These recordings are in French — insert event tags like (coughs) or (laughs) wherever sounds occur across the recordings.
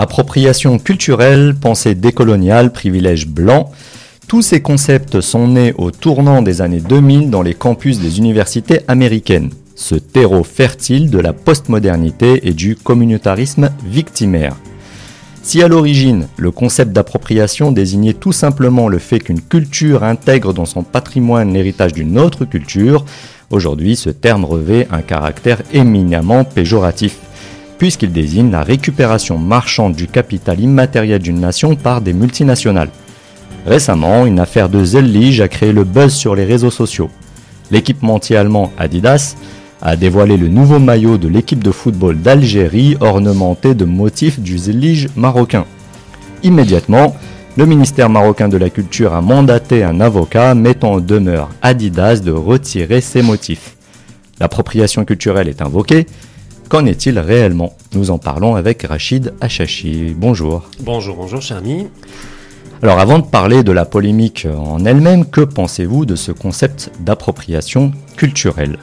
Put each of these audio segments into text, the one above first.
Appropriation culturelle, pensée décoloniale, privilège blanc. Tous ces concepts sont nés au tournant des années 2000 dans les campus des universités américaines, ce terreau fertile de la postmodernité et du communautarisme victimaire. Si à l'origine, le concept d'appropriation désignait tout simplement le fait qu'une culture intègre dans son patrimoine l'héritage d'une autre culture, aujourd'hui ce terme revêt un caractère éminemment péjoratif puisqu'il désigne la récupération marchande du capital immatériel d'une nation par des multinationales. Récemment, une affaire de Zellige a créé le buzz sur les réseaux sociaux. L'équipementier allemand Adidas a dévoilé le nouveau maillot de l'équipe de football d'Algérie ornementé de motifs du Zellige marocain. Immédiatement, le ministère marocain de la Culture a mandaté un avocat mettant en demeure Adidas de retirer ces motifs. L'appropriation culturelle est invoquée, Qu'en est-il réellement? Nous en parlons avec Rachid Achachi. Bonjour. Bonjour, bonjour cher ami. Alors avant de parler de la polémique en elle-même, que pensez-vous de ce concept d'appropriation culturelle?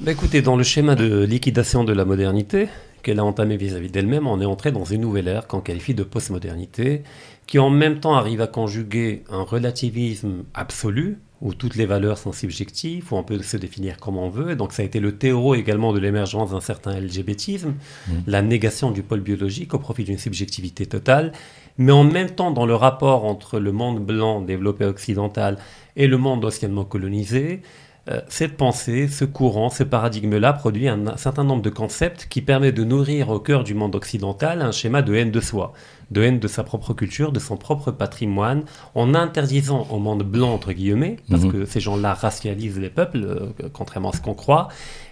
Bah Écoutez, dans le schéma de liquidation de la modernité qu'elle a entamé vis-à-vis d'elle-même, on est entré dans une nouvelle ère qu'on qualifie de postmodernité, qui en même temps arrive à conjuguer un relativisme absolu, où toutes les valeurs sont subjectives, où on peut se définir comme on veut. donc ça a été le terreau également de l'émergence d'un certain LGBTisme, mmh. la négation du pôle biologique au profit d'une subjectivité totale. Mais en même temps, dans le rapport entre le monde blanc développé occidental et le monde anciennement colonisé, euh, cette pensée, ce courant, ce paradigme-là produit un, certain nombre de concepts qui permettent de nourrir au cœur du monde occidental un schéma de haine de soi de haine de sa propre culture, de son propre patrimoine, en interdisant au monde blanc, entre guillemets, parce mhm. que ces gens-là racialisent les peuples, euh, contrairement à ce qu'on croit,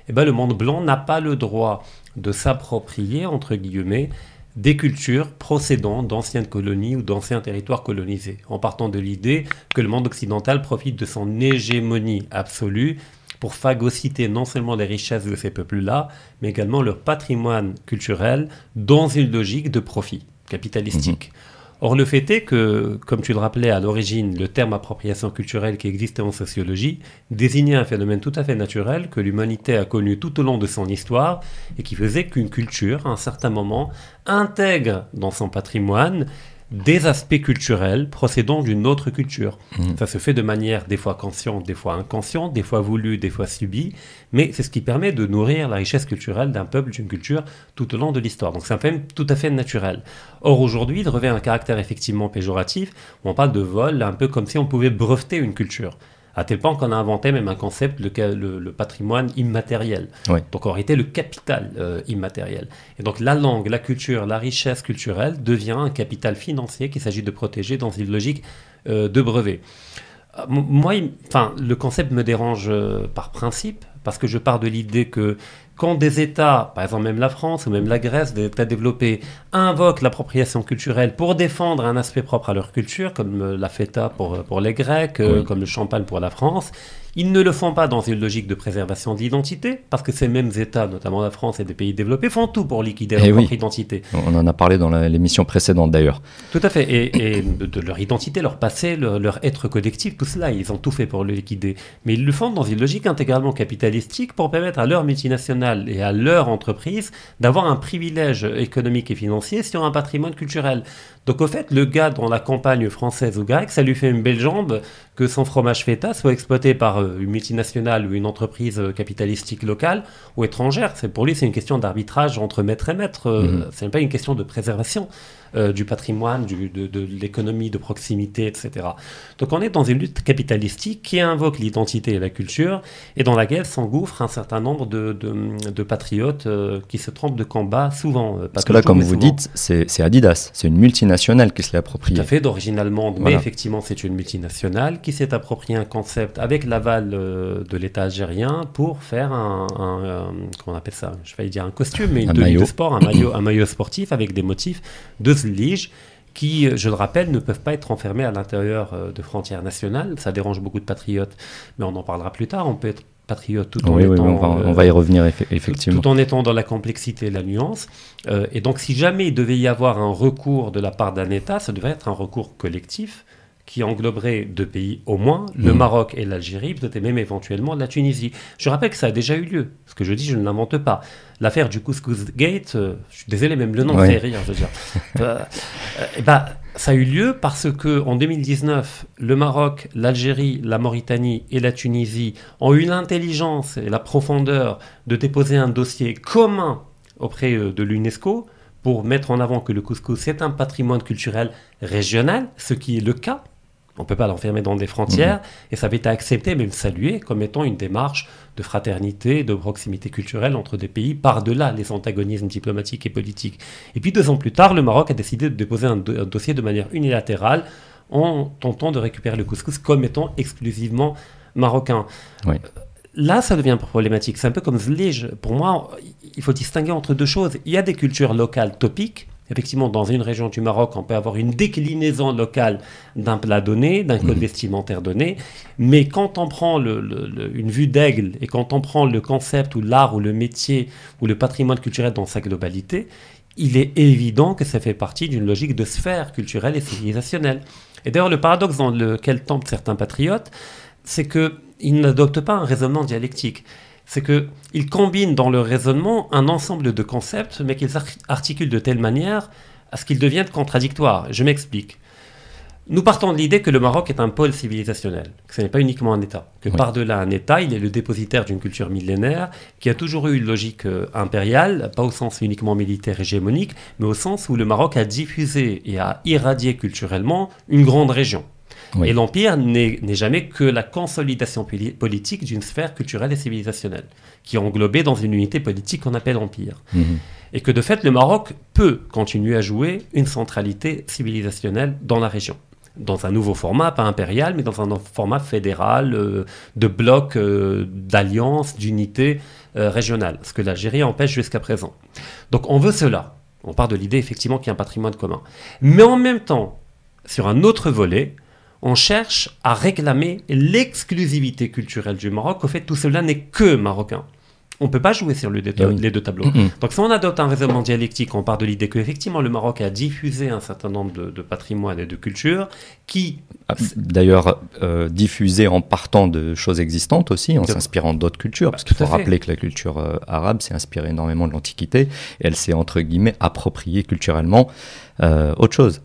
eh ben, le monde blanc n'a pas le droit de s'approprier, entre guillemets, des cultures procédant d'anciennes colonies ou d'anciens territoires colonisés, en partant de l'idée que le monde occidental profite de son hégémonie absolue pour phagocyter non seulement les richesses de ces peuples-là, mais également leur patrimoine culturel dans une logique de profit Mhm. Or, le fait est que, comme tu le rappelais à l'origine, le terme appropriation culturelle qui existait en sociologie désignait un phénomène tout à fait naturel que l'humanité a connu tout au long de son histoire et qui faisait qu'une culture, à un certain moment, intègre dans son patrimoine des aspects culturels procédant d'une autre culture. Mmh. Ça se fait de manière des fois consciente, des fois inconsciente, des fois voulue, des fois subie, mais c'est ce qui permet de nourrir la richesse culturelle d'un peuple, d'une culture tout au long de l'histoire. Donc c'est un fait tout à fait naturel. Or aujourd'hui, il revêt un caractère effectivement péjoratif, où on parle de vol, un peu comme si on pouvait breveter une culture à tel point qu'on a inventé même un concept, le, le, patrimoine immatériel. Donc en réalité, le capital euh, immatériel. Et donc la langue, la culture, la richesse culturelle devient un capital financier qu'il s'agit de protéger dans une logique euh, de brevet. Euh, moi, enfin, le concept me dérange par principe, parce que je pars de l'idée que quand des États, par exemple même la France ou même la Grèce, des États développés, invoquent l'appropriation culturelle pour défendre un aspect propre à leur culture, comme la feta pour, pour les Grecs, comme le champagne pour la France, ils ne le font pas dans une logique de préservation d'identité, parce que ces mêmes États, notamment la France et des pays développés, font tout pour liquider leur eh propre identité. On en a parlé dans l'émission précédente d'ailleurs. Tout à fait. Et, de leur identité, leur passé, leur, être collectif, tout cela, ils ont tout fait pour le liquider. Mais ils le font dans une logique intégralement capitalistique pour permettre à leurs multinationales et à leurs entreprises d'avoir un privilège économique et financier sur un patrimoine culturel. Donc au fait, le gars dans la campagne française ou grecque, ça lui fait une belle jambe que son fromage feta soit exploité par euh, une multinationale ou une entreprise euh, capitalistique locale ou étrangère. C'est pour lui, c'est une question d'arbitrage entre maître et maître. Euh, mhm. Ce n'est pas une question de préservation. Euh, du patrimoine, de, l'économie de proximité, etc. Donc on est dans une lutte capitalistique qui invoque l'identité et la culture et dans laquelle s'engouffrent un certain nombre de, patriotes euh, qui se trompent de combat souvent. Euh, Parce que là, comme vous dites, c'est Adidas, c'est une multinationale qui se l'est appropriée. Tout à fait, d'origine allemande, mais effectivement c'est une multinationale qui s'est approprié un concept avec l'aval de l'État algérien pour faire un, comment on appelle ça? Je vais dire un costume, mais une tenue de sport, un maillot, un maillot sportif avec des motifs de Lige qui, euh, je le rappelle, ne peuvent pas être enfermés à l'intérieur euh, de frontières nationales. Ça dérange beaucoup de patriotes, mais on en parlera plus tard. On peut être patriote tout en étant... on, va, y revenir effectivement. Tout en étant dans la complexité et la nuance. Euh, et donc si jamais il devait y avoir un recours de la part d'un État, ça devrait être un recours collectif qui engloberait deux pays au moins, le Mhm. Maroc et l'Algérie, peut-être même éventuellement la Tunisie. Je rappelle que ça a déjà eu lieu. Ce que je dis, je ne l'invente pas. L'affaire du Couscous Gate, euh, je suis désolé, même le nom Ouais. fait rire, je veux dire. (laughs) Euh, euh, eh ben, ça a eu lieu parce que en 2019, le Maroc, l'Algérie, la Mauritanie et la Tunisie ont eu l'intelligence et la profondeur de déposer un dossier commun auprès de l'UNESCO pour mettre en avant que le couscous c'est un patrimoine culturel régional, ce qui est le cas. On ne peut pas l'enfermer dans des frontières, et ça avait été accepté, même salué, comme étant une démarche de fraternité, de proximité culturelle entre des pays, par-delà les antagonismes diplomatiques et politiques. Et puis deux ans plus tard, le Maroc a décidé de déposer un, do- un dossier de manière unilatérale en tentant de récupérer le couscous comme étant exclusivement marocain. Oui. Là, ça devient problématique. C'est un peu comme Zlige. Pour moi, il faut distinguer entre deux choses. Il y a des cultures locales topiques. Effectivement, dans une région du Maroc, on peut avoir une déclinaison locale d'un plat donné, d'un code Mhm. vestimentaire donné. Mais quand on prend le- le- le- une vue d'aigle et quand on prend le concept ou l'art ou le métier ou le patrimoine culturel dans sa globalité, il est évident que ça fait partie d'une logique de sphère culturelle et civilisationnelle. Et d'ailleurs, le paradoxe dans lequel tombent certains patriotes, c'est qu'ils n'adoptent pas un raisonnement dialectique. C'est qu'ils combinent dans leur raisonnement un ensemble de concepts, mais qu'ils ar- articulent de telle manière à ce qu'ils deviennent contradictoires. Je m'explique. Nous partons de l'idée que le Maroc est un pôle civilisationnel, que ce n'est pas uniquement un État, que Oui. par-delà un État, il est le dépositaire d'une culture millénaire qui a toujours eu une logique euh, impériale, pas au sens uniquement militaire hégémonique, mais au sens où le Maroc a diffusé et a irradié culturellement une grande région. Oui. Et l'Empire n'est jamais que la consolidation poli- politique d'une sphère culturelle et civilisationnelle, qui est englobée dans une unité politique qu'on appelle Empire. Mhm. Et que de fait, le Maroc peut continuer à jouer une centralité civilisationnelle dans la région. Dans un nouveau format, pas impérial, mais dans un format fédéral, euh, de bloc, euh, d'alliance, d'unité euh, régionale, ce que l'Algérie empêche jusqu'à présent. Donc on veut cela. On part de l'idée effectivement qu'il y a un patrimoine commun. Mais en même temps, sur un autre volet, on cherche à réclamer l'exclusivité culturelle du Maroc. Au fait, tout cela n'est que marocain. On ne peut pas jouer sur le oui. les deux tableaux. Donc si on adopte un raisonnement dialectique, on part de l'idée qu'effectivement le Maroc a diffusé un certain nombre de, de patrimoines et de cultures qui... Ah, D'ailleurs, euh, diffusé en partant de choses existantes aussi, en s'inspirant d'autres cultures, Bah, parce qu'il faut rappeler que la culture euh, arabe s'est inspirée énormément de l'Antiquité, et elle s'est, entre guillemets, appropriée culturellement euh, autre chose.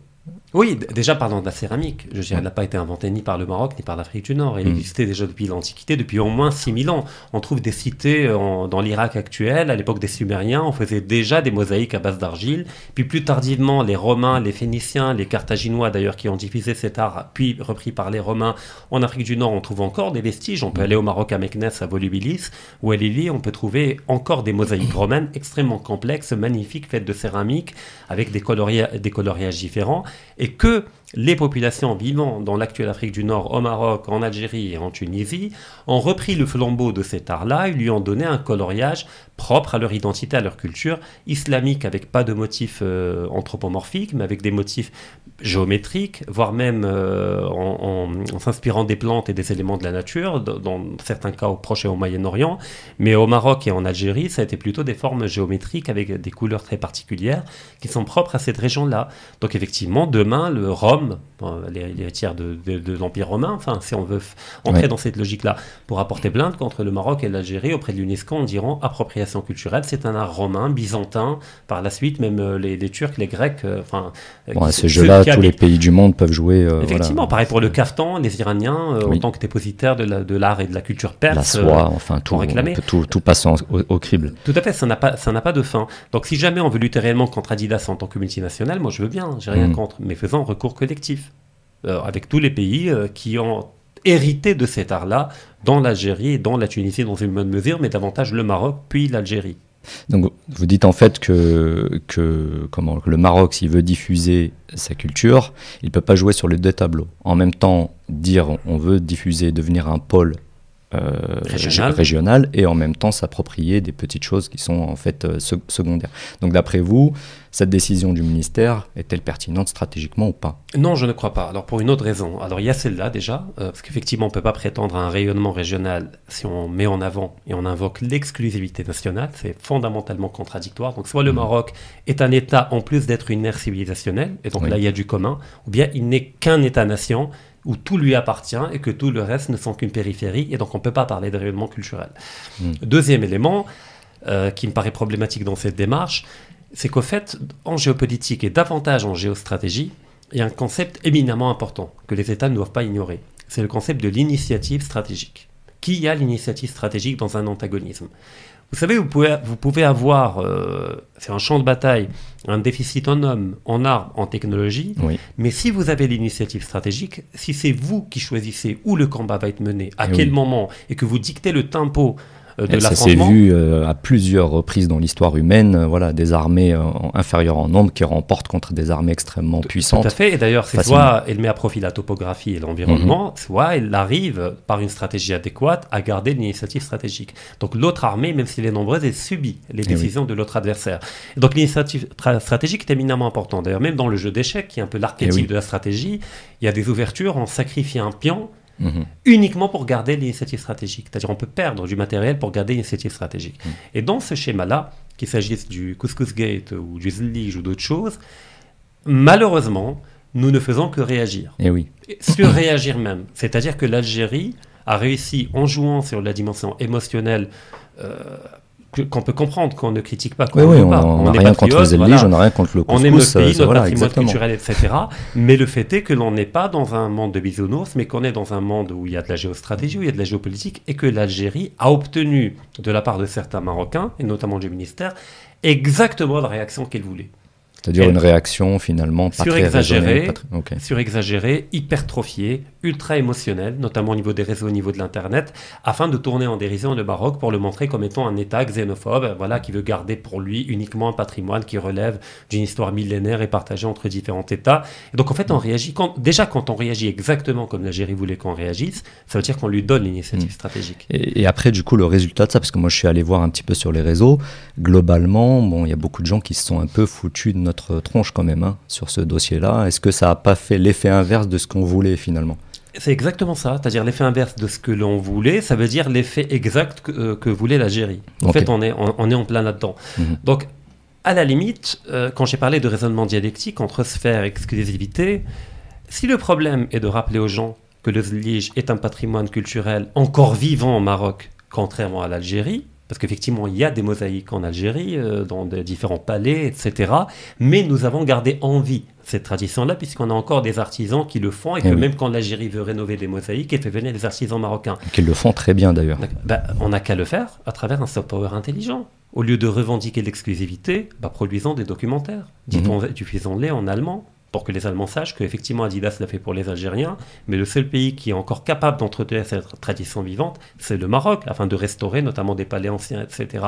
Oui, déjà parlant de la céramique, je dirais, elle n'a pas été inventée ni par le Maroc ni par l'Afrique du Nord. Elle Mm. existait déjà depuis l'Antiquité, depuis au moins 6000 ans. On trouve des cités euh, en- dans l'Irak actuel, à l'époque des Sumériens, on faisait déjà des mosaïques à base d'argile. Puis plus tardivement, les Romains, les Phéniciens, les Carthaginois d'ailleurs, qui ont diffusé cet art, puis repris par les Romains en Afrique du Nord, on trouve encore des vestiges. On peut Mm. aller au Maroc à Meknès, à Volubilis, ou à Lili, on peut trouver encore des mosaïques (coughs) romaines extrêmement complexes, magnifiques, faites de céramique, avec des, coloria- des coloriages différents, et que les populations vivant dans l'actuelle Afrique du Nord, au Maroc, en Algérie et en Tunisie, ont repris le flambeau de cet art-là et lui ont donné un coloriage propre à leur identité, à leur culture, islamique, avec pas de motifs euh, anthropomorphiques, mais avec des motifs géométriques, voire même euh, en, en- en s'inspirant des plantes et des éléments de la nature, dans, certains cas au Proche et au Moyen-Orient. Mais au Maroc et en Algérie, ça a été plutôt des formes géométriques avec des couleurs très particulières qui sont propres à cette région-là. Donc effectivement, demain, le Rome, euh, les- l'héritière de, de- de l'Empire romain, enfin, si on veut entrer Ouais. dans cette logique-là, pour apporter plainte contre le Maroc et l'Algérie auprès de l'UNESCO en diront appropriation culturelle, c'est un art romain, byzantin, par la suite, même euh, les, les Turcs, les Grecs, euh, enfin... Bon, à ce jeu-là, tous les pays du monde peuvent jouer. euh, Effectivement, voilà. pareil pour le caftan, les Iraniens, euh, Oui. en tant que dépositaires de la- de l'art et de la culture perse. La euh, soie, enfin tout, réclamer. tout, tout passe au, au crible. Tout à fait, ça n'a pas, ça pas de fin. Donc si jamais on veut lutter réellement contre Adidas en tant que multinationale, moi je veux bien, j'ai rien Mm. contre, mais faisons recours collectif euh, avec tous les pays euh, qui ont hérité de cet art-là dans l'Algérie et dans la Tunisie dans une bonne mesure, mais davantage le Maroc puis l'Algérie. Donc vous dites en fait que, que, le Maroc, s'il veut diffuser sa culture, il ne peut pas jouer sur les deux tableaux. En même temps, dire on veut diffuser, devenir un pôle euh, Régional. régional, et en même temps s'approprier des petites choses qui sont en fait euh, sec- secondaires. Donc d'après vous, cette décision du ministère est-elle pertinente stratégiquement ou pas? Non, je ne crois pas. Alors pour une autre raison. Alors il y a celle-là déjà, euh, parce qu'effectivement on ne peut pas prétendre à un rayonnement régional si on met en avant et on invoque l'exclusivité nationale. C'est fondamentalement contradictoire. Donc soit le Mhm. Maroc est un État en plus d'être une ère civilisationnelle, et donc Oui. là il y a du commun, ou bien il n'est qu'un État-nation où tout lui appartient et que tout le reste ne sont qu'une périphérie, et donc on ne peut pas parler de rayonnement culturel. Mm. Deuxième élément euh, qui me paraît problématique dans cette démarche, c'est qu'au fait, en géopolitique et davantage en géostratégie, il y a un concept éminemment important que les États ne doivent pas ignorer. C'est le concept de l'initiative stratégique. Qui a l'initiative stratégique dans un antagonisme? Vous savez, vous pouvez, vous pouvez avoir, euh, c'est un champ de bataille, un déficit en hommes, en armes, en technologie, Oui. mais si vous avez l'initiative stratégique, si c'est vous qui choisissez où le combat va être mené, à quel oui. moment, et que vous dictez le tempo de Et ça s'est vu euh, à plusieurs reprises dans l'histoire humaine, euh, voilà, des armées euh, inférieures en nombre qui remportent contre des armées extrêmement Tout à puissantes. fait. Et d'ailleurs, c'est. Mhm. soit elle met à profit la topographie et l'environnement, soit elle arrive, par une stratégie adéquate, à garder l'initiative stratégique. Donc l'autre armée, même si elle est nombreuse, elle subit les Eh oui. décisions de l'autre adversaire. Donc l'initiative tra- stratégique est éminemment importante. D'ailleurs, même dans le jeu d'échecs, qui est un peu l'archétype Eh oui. de la stratégie, il y a des ouvertures, on sacrifie un pion Mhm. uniquement pour garder l'initiative stratégique. C'est-à-dire on peut perdre du matériel pour garder l'initiative stratégique. Mm. Et dans ce schéma-là, qu'il s'agisse du Couscous Gate ou du Zlige ou d'autres choses, malheureusement, nous ne faisons que réagir. Et oui. Et Surréagir même. C'est-à-dire que l'Algérie a réussi, en jouant sur la dimension émotionnelle, euh, qu'on peut comprendre, qu'on ne critique pas, qu'on Oui, on n'a rien contre les éliges, on n'a rien contre le On couscous. aime notre pays, euh, notre voilà, patrimoine exactement. culturel, etc. Mais le fait est que l'on n'est pas dans un monde de bisounours, mais qu'on est dans un monde où il y a de la géostratégie, où il y a de la géopolitique, et que l'Algérie a obtenu de la part de certains Marocains, et notamment du ministère, exactement la réaction qu'il voulait. C'est-à-dire une réaction finalement pas très Surexagérée. raisonnée. pas très- ok. surexagéré, hypertrophié, ultra émotionnel, notamment au niveau des réseaux, au niveau de l'Internet, afin de tourner en dérision le Maroc pour le montrer comme étant un État xénophobe, voilà, qui veut garder pour lui uniquement un patrimoine qui relève d'une histoire millénaire et partagée entre différents États. Et donc en fait, on réagit, quand, déjà quand on réagit exactement comme l'Algérie voulait qu'on réagisse, ça veut dire qu'on lui donne l'initiative Mm. stratégique. Et, et après, du coup, le résultat de ça, parce que moi je suis allé voir un petit peu sur les réseaux, globalement, bon, il y a beaucoup de gens qui se sont un peu foutus de notre tronche quand même hein, sur ce dossier-là. Est-ce que ça n'a pas fait l'effet inverse de ce qu'on voulait finalement? C'est exactement ça, c'est-à-dire l'effet inverse de ce que l'on voulait, ça veut dire l'effet exact que, euh, que voulait l'Algérie. En fait, on est, on, on est en plein là-dedans. Mhm. Donc, à la limite, euh, quand j'ai parlé de raisonnement dialectique entre sphère et exclusivité, si le problème est de rappeler aux gens que le Zlige est un patrimoine culturel encore vivant au Maroc, contrairement à l'Algérie, parce qu'effectivement, il y a des mosaïques en Algérie, euh, dans de différents palais, etc. Mais nous avons gardé en vie cette tradition-là, puisqu'on a encore des artisans qui le font, et que Eh oui. même quand l'Algérie veut rénover des mosaïques, elle fait venir des artisans marocains. Qu'ils le font très bien d'ailleurs. Bah, on n'a qu'à le faire à travers un soft power intelligent. Au lieu de revendiquer l'exclusivité, bah, produisons des documentaires. Disons- Diffusons-les en allemand pour que les Allemands sachent qu'effectivement Adidas l'a fait pour les Algériens, mais le seul pays qui est encore capable d'entretenir cette tradition vivante, c'est le Maroc, afin de restaurer notamment des palais anciens, etc.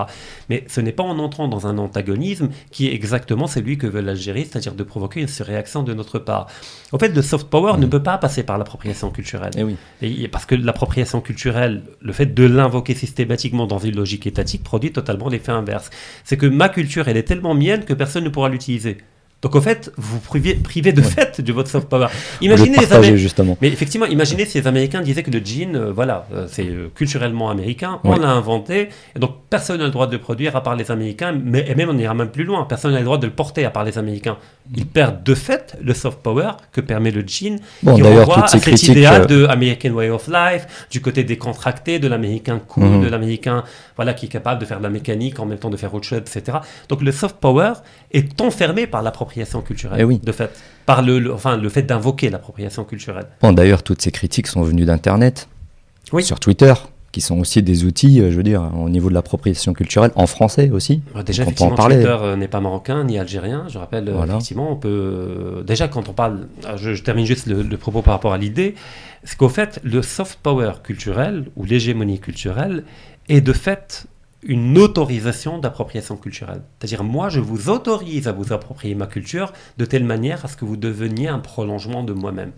Mais ce n'est pas en entrant dans un antagonisme qui est exactement celui que veut l'Algérie, c'est-à-dire de provoquer une surréaction de notre part. En fait, le soft power ne peut pas passer par l'appropriation culturelle. Eh oui. Et parce que l'appropriation culturelle, le fait de l'invoquer systématiquement dans une logique étatique, produit totalement l'effet inverse. C'est que ma culture, elle est tellement mienne que personne ne pourra l'utiliser. Donc, au fait, vous privez, privez de Ouais. fait de votre soft power. Imaginez les justement. Mais effectivement, imaginez si les Américains disaient que le jean, euh, voilà, euh, c'est euh, culturellement américain, on l'a inventé, et donc personne n'a le droit de le produire à part les Américains, mais, et même on ira même plus loin, personne n'a le droit de le porter à part les Américains. Ils perdent de fait le soft power que permet le jean, Bon, qui d'ailleurs, renvoie toutes à ces cet critiques. idéal euh, de American Way of Life, du côté décontracté, de l'américain cool, Mhm. de l'américain voilà, qui est capable de faire de la mécanique en même temps de faire autre chose, etc. Donc le soft power est enfermé par l'appropriation culturelle, Eh oui. de fait, par le, le- enfin, le fait d'invoquer l'appropriation culturelle. Bon, d'ailleurs, toutes ces critiques sont venues d'Internet, Oui. sur Twitter, qui sont aussi des outils, euh, je veux dire, au niveau de l'appropriation culturelle, en français aussi. Euh, Déjà, on effectivement. Twitter euh, n'est pas marocain ni algérien. Je rappelle, euh, Voilà. effectivement, on peut. déjà, quand on parle. ah, Je, je termine juste le, le propos par rapport à l'idée. C'est qu'au fait, le soft power culturel ou l'hégémonie culturelle est de fait une autorisation d'appropriation culturelle. C'est-à-dire, moi, je vous autorise à vous approprier ma culture de telle manière à ce que vous deveniez un prolongement de moi-même.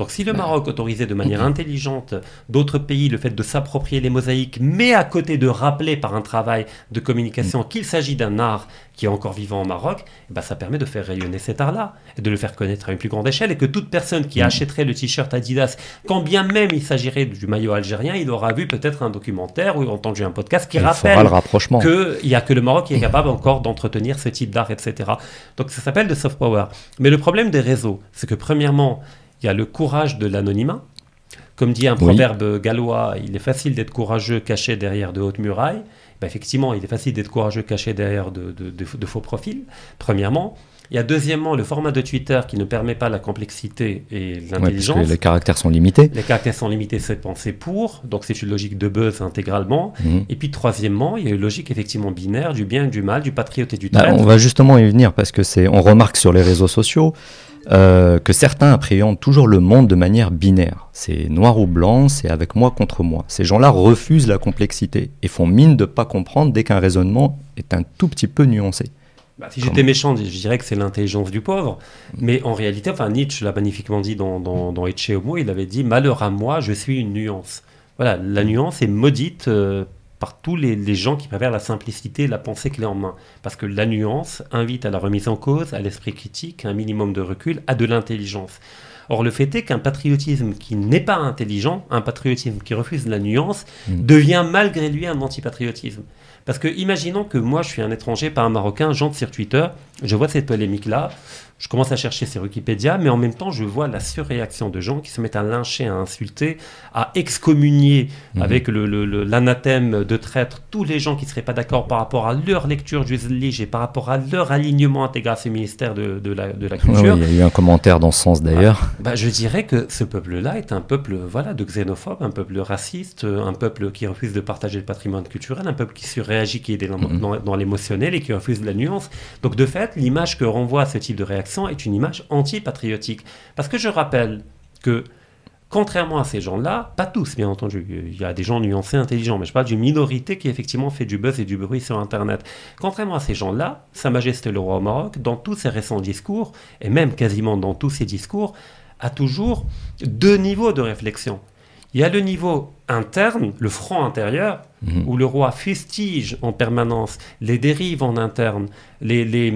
Donc si le Maroc autorisait de manière intelligente d'autres pays le fait de s'approprier les mosaïques, mais à côté de rappeler par un travail de communication qu'il s'agit d'un art qui est encore vivant au Maroc, eh ben ça permet de faire rayonner cet art-là et de le faire connaître à une plus grande échelle et que toute personne qui achèterait le t-shirt Adidas, quand bien même il s'agirait du maillot algérien, il aura vu peut-être un documentaire ou entendu un podcast qui Il rappelle qu'il n'y a que le Maroc qui est capable encore d'entretenir ce type d'art, etc. Donc ça s'appelle le soft power. Mais le problème des réseaux, c'est que premièrement, il y a le courage de l'anonymat. Comme dit un proverbe gallois, il est facile d'être courageux caché derrière de hautes murailles. Ben, effectivement, il est facile d'être courageux caché derrière de, de, faux profils, premièrement. Il y a deuxièmement le format de Twitter qui ne permet pas la complexité et l'intelligence. Ouais, les caractères sont limités. Les caractères sont limités, c'est pensé pour, donc c'est une logique de buzz intégralement. Mhm. Et puis troisièmement, il y a une logique effectivement binaire du bien et du mal, du patriote et du bah, traître. on va justement y venir parce que c'est, on remarque sur les réseaux sociaux euh, que certains appréhendent toujours le monde de manière binaire. C'est noir ou blanc, c'est avec moi contre moi. Ces gens-là refusent la complexité et font mine de ne pas comprendre dès qu'un raisonnement est un tout petit peu nuancé. Bah, si j'étais méchant, je dirais que c'est l'intelligence du pauvre. Mais en réalité, enfin, Nietzsche l'a magnifiquement dit dans, dans, dans Ecce Homo, il avait dit Malheur à moi, je suis une nuance. Voilà, la nuance est maudite euh, par tous les, les, gens qui préfèrent la simplicité, la pensée clé en main. Parce que la nuance invite à la remise en cause, à l'esprit critique, à un minimum de recul, à de l'intelligence. Or, le fait est qu'un patriotisme qui n'est pas intelligent, un patriotisme qui refuse la nuance, mm. devient malgré lui un antipatriotisme. Parce que imaginons que moi, je suis un étranger, pas un Marocain, j'entre sur Twitter, je vois cette polémique-là, je commence à chercher sur Wikipédia, mais en même temps, je vois la surréaction de gens qui se mettent à lyncher, à insulter, à excommunier mhm. avec l'anathème de traître tous les gens qui ne seraient pas d'accord par rapport à leur lecture du Zlige et par rapport à leur alignement à ce ministère de, la, culture. il y a eu un commentaire dans ce sens d'ailleurs. Ah, bah, je dirais que ce peuple-là est un peuple voilà, de xénophobes, un peuple raciste, un peuple qui refuse de partager le patrimoine culturel, un peuple qui surréagit, qui est dans, mhm. dans, dans l'émotionnel et qui refuse la nuance. Donc de fait, l'image que renvoie ce type de réaction, est une image anti-patriotique. Parce que je rappelle que, contrairement à ces gens-là, pas tous bien entendu, il y a des gens nuancés, intelligents, mais je parle d'une minorité qui effectivement fait du buzz et du bruit sur Internet. Contrairement à ces gens-là, Sa Majesté le Roi au Maroc, dans tous ses récents discours, et même quasiment dans tous ses discours, a toujours deux niveaux de réflexion. Il y a le niveau interne, le front intérieur, mhm. où le roi fustige en permanence les dérives en interne, les,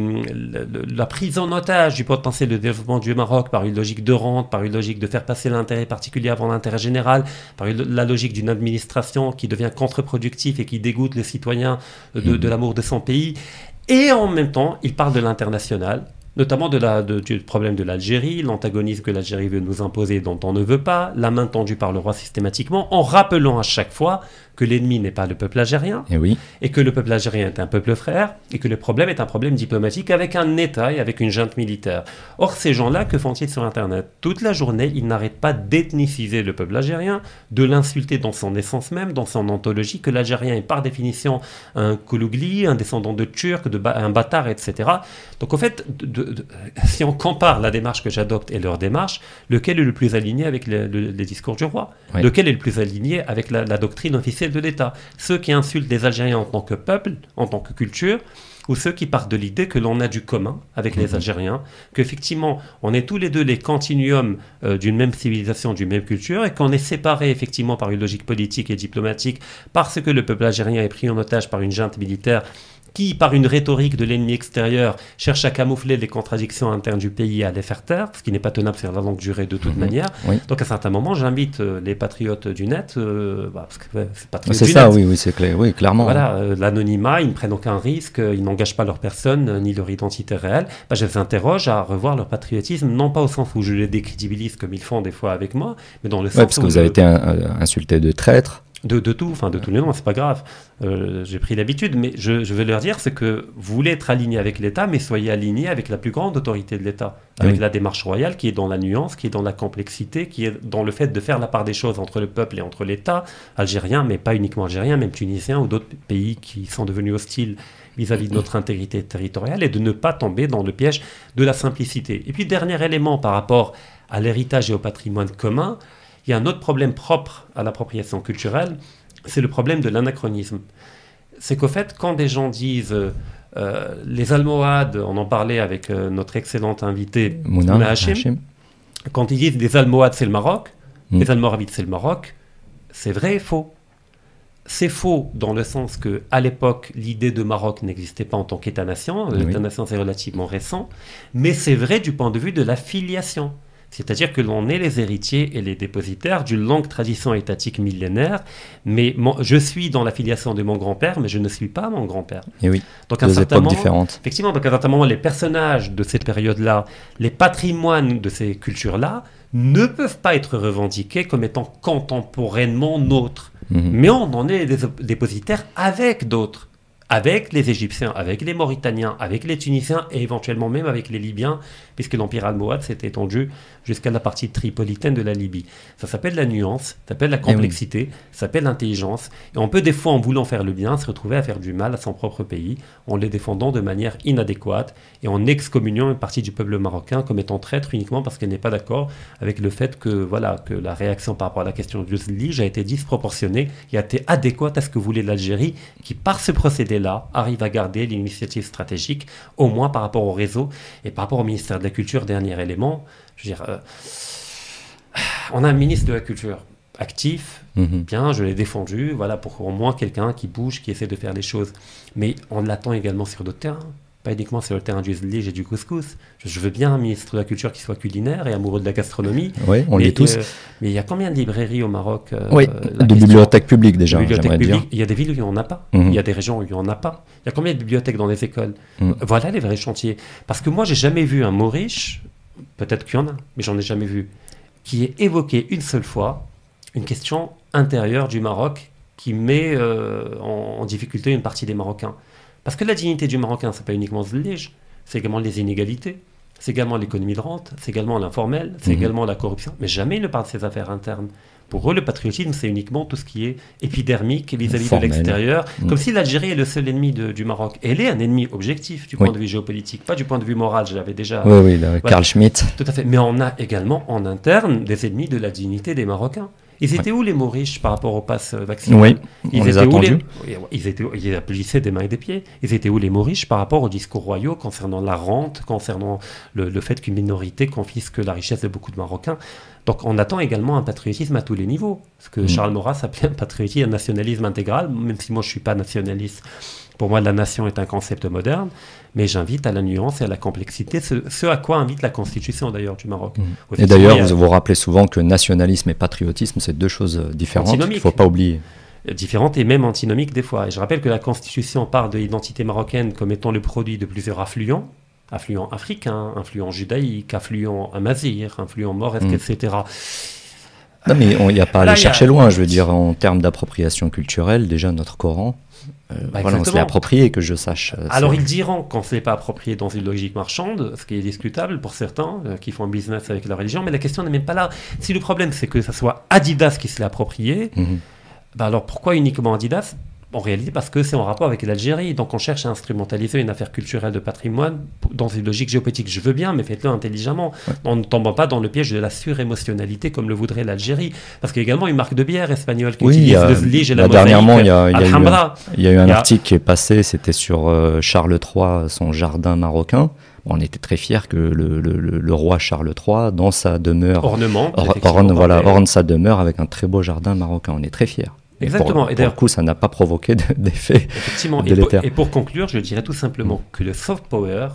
la prise en otage du potentiel de développement du Maroc par une logique de rente, par une logique de faire passer l'intérêt particulier avant l'intérêt général, par la logique d'une administration qui devient contre-productive et qui dégoûte les citoyens de, mhm. de l'amour de son pays. Et en même temps, il parle de l'international, notamment du problème de l'Algérie, l'antagonisme que l'Algérie veut nous imposer dont on ne veut pas, la main tendue par le roi systématiquement, en rappelant à chaque fois que l'ennemi n'est pas le peuple algérien, et, eh oui. et que le peuple algérien est un peuple frère, et que le problème est un problème diplomatique avec un État et avec une junte militaire. Or, ces gens-là, que font-ils sur Internet? Toute la journée, ils n'arrêtent pas d'ethniciser le peuple algérien, de l'insulter dans son essence même, dans son ontologie, que l'Algérien est par définition un Koulougli, un descendant de Turc, de un bâtard, etc. Donc, en fait, si on compare la démarche que j'adopte et leur démarche, lequel est le plus aligné avec les discours du roi? Lequel est le plus aligné avec la doctrine officielle de l'État. Ceux qui insultent les Algériens en tant que peuple, en tant que culture, ou ceux qui partent de l'idée que l'on a du commun avec les mhm. Algériens, qu'effectivement on est tous les deux les continuums euh, d'une même civilisation, d'une même culture, et qu'on est séparés effectivement par une logique politique et diplomatique parce que le peuple algérien est pris en otage par une junte militaire qui, par une rhétorique de l'ennemi extérieur, cherche à camoufler les contradictions internes du pays et à les faire taire, ce qui n'est pas tenable sur la longue durée de toute mhm. manière. Donc à certains moments, j'invite euh, les patriotes du net, euh, bah, parce que c'est C'est ça, oui, oui, c'est clair, oui, clairement. Voilà, euh, l'anonymat, ils ne prennent aucun risque, ils n'engagent pas leur personne ni leur identité réelle. Bah, je les interroge à revoir leur patriotisme, non pas au sens où je les décrédibilise comme ils font des fois avec moi, mais dans le sens parce que vous avez été insulté de traître. De, de, tout, enfin de tous les noms, c'est pas grave. Euh, j'ai pris l'habitude, mais je, je, veux leur dire, c'est que vous voulez être aligné avec l'État, mais soyez aligné avec la plus grande autorité de l'État, avec la démarche royale qui est dans la nuance, qui est dans la complexité, qui est dans le fait de faire la part des choses entre le peuple et entre l'État algérien, mais pas uniquement algérien, même tunisien ou d'autres pays qui sont devenus hostiles vis-à-vis -vis de notre intégrité territoriale, et de ne pas tomber dans le piège de la simplicité. Et puis dernier élément par rapport à l'héritage et au patrimoine commun, il y a un autre problème propre à l'appropriation culturelle, c'est le problème de l'anachronisme. C'est qu'au fait, quand des gens disent euh, les Almohades, on en parlait avec euh, notre excellente invité Mouna Hachim, quand ils disent les Almohades c'est le Maroc, mm. les Almoravides c'est le Maroc, c'est vrai et faux. C'est faux dans le sens que à l'époque, l'idée de Maroc n'existait pas en tant qu'État-nation. L'État-nation, c'est relativement récent. Mais c'est vrai du point de vue de la filiation. C'est-à-dire que l'on est les héritiers et les dépositaires d'une longue tradition étatique millénaire, mais je suis dans l'affiliation de mon grand-père, mais je ne suis pas mon grand-père. Et oui, donc deux époques différentes. Effectivement, donc à un certain moment, les personnages de cette période-là, les patrimoines de ces cultures-là, ne peuvent pas être revendiqués comme étant contemporainement nôtres. Mhm. Mais on en est des dépositaires avec d'autres avec les Égyptiens, avec les Mauritaniens, avec les Tunisiens et éventuellement même avec les Libyens, puisque l'Empire almohade s'est étendu jusqu'à la partie tripolitaine de la Libye. Ça s'appelle la nuance, ça s'appelle la complexité, ça s'appelle l'intelligence. Et on peut des fois, en voulant faire le bien, se retrouver à faire du mal à son propre pays, en les défendant de manière inadéquate et en excommuniant une partie du peuple marocain comme étant traître uniquement parce qu'elle n'est pas d'accord avec le fait que, voilà, que la réaction par rapport à la question du Lige a été disproportionnée et a été adéquate à ce que voulait l'Algérie, qui par ce procédé là arrive à garder l'initiative stratégique, au moins par rapport au réseau et par rapport au ministère de la Culture, dernier élément. Je veux dire, euh, on a un ministre de la Culture actif, Mhm. bien, je l'ai défendu, voilà, pour au moins quelqu'un qui bouge, qui essaie de faire des choses. Mais on l'attend également sur d'autres terrains, pas uniquement sur le terrain du zlige et du couscous. Je, veux bien un ministre de la Culture qui soit culinaire et amoureux de la gastronomie. Oui, on l'est tous. mais il y a combien de librairies au Maroc euh, oui, de bibliothèques publiques déjà, bibliothèques publiques. Il y a des villes où il n'y en a pas. Mhm. Il y a des régions où il n'y en a pas. Il y a combien de bibliothèques dans les écoles Mhm. Voilà les vrais chantiers. Parce que moi, j'ai jamais vu un mot riche, peut-être qu'il y en a, mais j'en ai jamais vu, qui ait évoqué une seule fois une question intérieure du Maroc qui met euh, en, en difficulté une partie des Marocains. Parce que la dignité du Marocain, c'est pas uniquement Zlige, c'est également les inégalités, c'est également l'économie de rente, c'est également l'informel, c'est Mhm. également la corruption. Mais jamais ils ne parlent de ses affaires internes. Pour eux, le patriotisme, c'est uniquement tout ce qui est épidermique vis-à-vis de l'extérieur, Mhm. comme si l'Algérie est le seul ennemi de- du Maroc. Elle est un ennemi objectif du Oui. point de vue géopolitique, pas du point de vue moral, je l'avais déjà. Oui, oui, Carl Schmitt. Tout à fait. Mais on a également en interne des ennemis de la dignité des Marocains. Ils étaient où les mots riches par rapport au pass euh, vaccinal Oui, ils on les étaient a où les... Ils étaient, ils applaudissaient des mains et des pieds. Ils étaient où les mots riches par rapport aux discours royaux concernant la rente, concernant le, le fait qu'une minorité confisque la richesse de beaucoup de Marocains? Donc on attend également un patriotisme à tous les niveaux. Ce que Mm. Charles Maurras appelait un patriotisme, un nationalisme intégral, même si moi je ne suis pas nationaliste. Pour moi, la nation est un concept moderne, mais j'invite à la nuance et à la complexité, ce, ce à quoi invite la constitution d'ailleurs du Maroc. Mm. Et d'ailleurs, vous vous rappelez souvent que nationalisme et patriotisme, c'est deux choses euh, différentes. Il ne faut pas oublier. différentes et même antinomiques des fois. Et je rappelle que la Constitution parle de l'identité marocaine comme étant le produit de plusieurs affluents, affluents africains, affluents judaïques, affluents amazigh, affluents mauresques, Mm. etc. Non, mais il n'y a pas à Là, aller a- chercher loin. Je veux dire, en termes d'appropriation culturelle, déjà notre Coran, euh, Bah, voilà, on se l'est approprié, que je sache. euh, Alors ils diront qu'on ne se l'est pas approprié dans une logique marchande, ce qui est discutable pour certains euh, qui font un business avec la religion, mais la question n'est même pas là. Si le problème c'est que ce soit Adidas qui se l'est approprié, Mhm. bah alors pourquoi uniquement Adidas? En réalité, parce que c'est en rapport avec l'Algérie. Donc, on cherche à instrumentaliser une affaire culturelle de patrimoine dans une logique géopolitique. Je veux bien, mais faites-le intelligemment. En ne tombant pas dans le piège de la surémotionnalité comme le voudrait l'Algérie. Parce qu'il y a également une marque de bière espagnole qui Oui, il y utilise a- le et la dernièrement, il y a- il y a eu. Il y a eu un a- article qui est passé, c'était sur euh, Charles III, son jardin marocain. On était très fiers que le, le- le- le roi Charles III, dans sa demeure, Ornement. or- orne, voilà, orne sa demeure avec un très beau jardin marocain. On est très fiers. Et pour- Exactement. Pour, Et d'ailleurs- le coup, ça n'a pas provoqué de- (laughs) d'effet. Effectivement. Et pour, délétère. et pour conclure, je dirais tout simplement que le soft power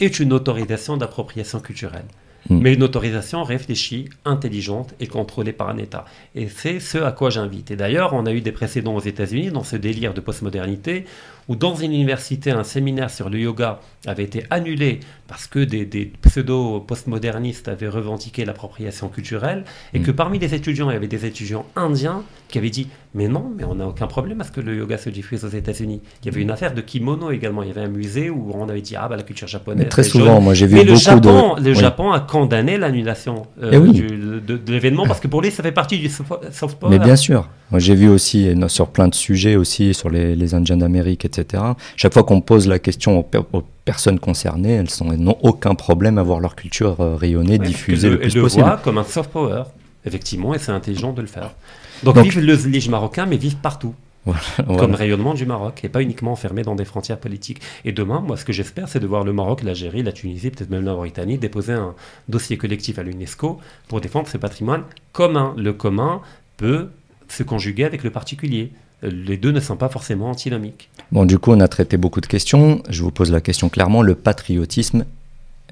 est une autorisation d'appropriation culturelle. Mm. Mais une autorisation réfléchie, intelligente et contrôlée par un État. Et c'est ce à quoi j'invite. Et d'ailleurs, on a eu des précédents aux États-Unis dans ce délire de postmodernité, où dans une université, un séminaire sur le yoga avait été annulé parce que des, des pseudo-postmodernistes avaient revendiqué l'appropriation culturelle, et Mm. que parmi les étudiants, il y avait des étudiants indiens qui avaient dit Mais non, mais on n'a aucun problème à ce que le yoga se diffuse aux États-Unis. Il y avait une affaire de kimono également. Il y avait un musée où on avait dit Ah, bah la culture japonaise. Mais très souvent, jaune. moi j'ai vu Mais le beaucoup Japon, de. le Oui. Japon a condamné l'annulation euh, Eh oui. de, de l'événement parce que pour lui, ça fait partie du soft power. Mais bien sûr. Moi, j'ai vu aussi no- sur plein de sujets aussi, sur les, les Indiens d'Amérique, etc. Chaque fois qu'on pose la question aux, per- aux personnes concernées, elles n'ont aucun problème à voir leur culture euh, rayonner, Ouais, diffuser elle le plus possible. voit comme un soft power, effectivement, et c'est intelligent de le faire. Donc, Donc- vive le zlige marocain, mais vive partout. (laughs) Voilà. comme rayonnement du Maroc et pas uniquement enfermé dans des frontières politiques. Et demain, moi, ce que j'espère, c'est de voir le Maroc, l'Algérie, la Tunisie, peut-être même la Mauritanie déposer un dossier collectif à l'UNESCO pour défendre ce patrimoine commun. Le commun peut se conjuguer avec le particulier. Les deux ne sont pas forcément antinomiques. Bon, du coup, on a traité beaucoup de questions. Je vous pose la question clairement. Le patriotisme,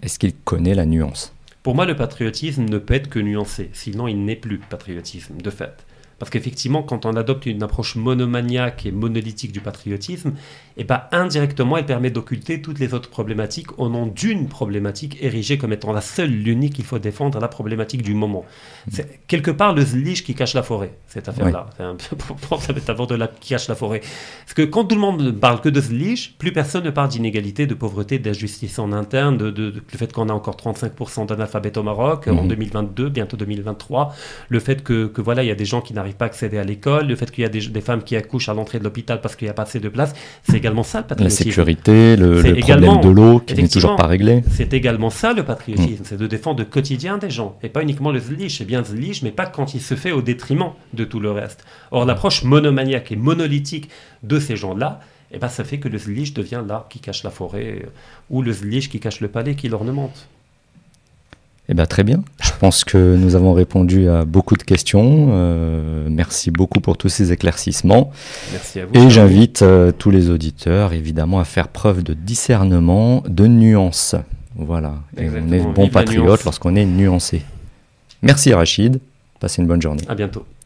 est-ce qu'il connaît la nuance? Pour moi, le patriotisme ne peut être que nuancé, sinon il n'est plus patriotisme, de fait. Parce qu'effectivement, quand on adopte une approche monomaniaque et monolithique du patriotisme, et eh ben, indirectement, elle permet d'occulter toutes les autres problématiques au nom d'une problématique érigée comme étant la seule, l'unique qu'il faut défendre, la problématique du moment. C'est quelque part le zlige qui cache la forêt, cette affaire-là. C'est un peu pour cette de la qui cache la forêt. Parce que quand tout le monde ne parle que de zlige, plus personne ne parle d'inégalité, de pauvreté, d'injustice en interne, de, de, le fait qu'on a encore 35% d'analphabètes au Maroc en 2022, mhm. bientôt 2023, le fait que, que voilà, il y a des gens qui n'arrivent pas à accéder à l'école, le fait qu'il y a des, des, femmes qui accouchent à l'entrée de l'hôpital parce qu'il n'y a pas assez de place, c'est également ça le patriotisme. La sécurité, le, le problème de l'eau qui n'est toujours pas réglé. C'est également ça le patriotisme, mm. c'est de défendre le quotidien des gens, et pas uniquement le zlige, c'est bien zlige, mais pas quand il se fait au détriment de tout le reste. Or, l'approche monomaniaque et monolithique de ces gens-là, eh ben, ça fait que le zlige devient l'arbre qui cache la forêt, euh, ou le zlige qui cache le palais qui l'ornemente. Eh bien, très bien. Je pense que nous avons répondu à beaucoup de questions. Euh, merci beaucoup pour tous ces éclaircissements. Merci à vous. Et j'invite euh, tous les auditeurs, évidemment, à faire preuve de discernement, de nuance. Voilà. Et on est bon patriote lorsqu'on est nuancé. Merci Rachid. Passez une bonne journée. À bientôt.